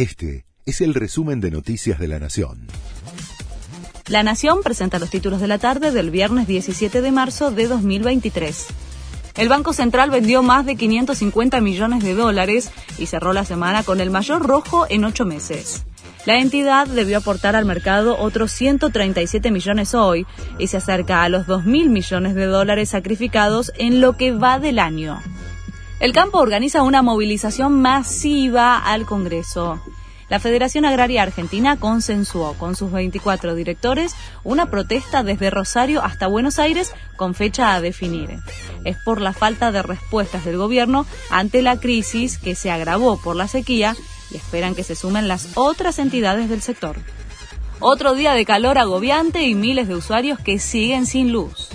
Este es el resumen de Noticias de la Nación. La Nación presenta los títulos de la tarde del viernes 17 de marzo de 2023. El Banco Central vendió más de 550 millones de dólares y cerró la semana con el mayor rojo en ocho meses. La entidad debió aportar al mercado otros 137 millones hoy y se acerca a los 2.000 millones de dólares sacrificados en lo que va del año. El campo organiza una movilización masiva al Congreso. La Federación Agraria Argentina consensuó con sus 24 directores una protesta desde Rosario hasta Buenos Aires con fecha a definir. Es por la falta de respuestas del gobierno ante la crisis que se agravó por la sequía y esperan que se sumen las otras entidades del sector. Otro día de calor agobiante y miles de usuarios que siguen sin luz.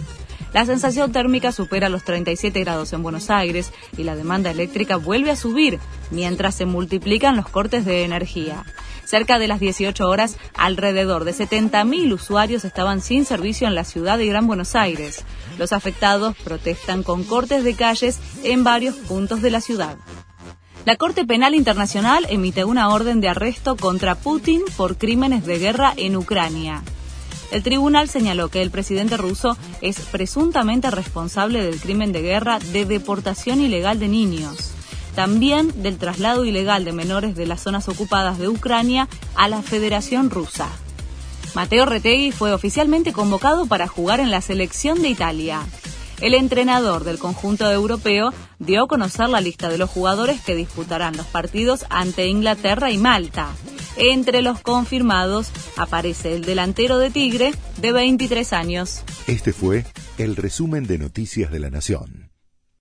La sensación térmica supera los 37 grados en Buenos Aires y la demanda eléctrica vuelve a subir mientras se multiplican los cortes de energía. Cerca de las 18 horas, alrededor de 70.000 usuarios estaban sin servicio en la ciudad de Gran Buenos Aires. Los afectados protestan con cortes de calles en varios puntos de la ciudad. La Corte Penal Internacional emite una orden de arresto contra Putin por crímenes de guerra en Ucrania. El tribunal señaló que el presidente ruso es presuntamente responsable del crimen de guerra de deportación ilegal de niños, también del traslado ilegal de menores de las zonas ocupadas de Ucrania a la Federación Rusa. Mateo Retegui fue oficialmente convocado para jugar en la selección de Italia. El entrenador del conjunto europeo dio a conocer la lista de los jugadores que disputarán los partidos ante Inglaterra y Malta. Entre los confirmados aparece el delantero de Tigre de 23 años. Este fue el resumen de Noticias de la Nación.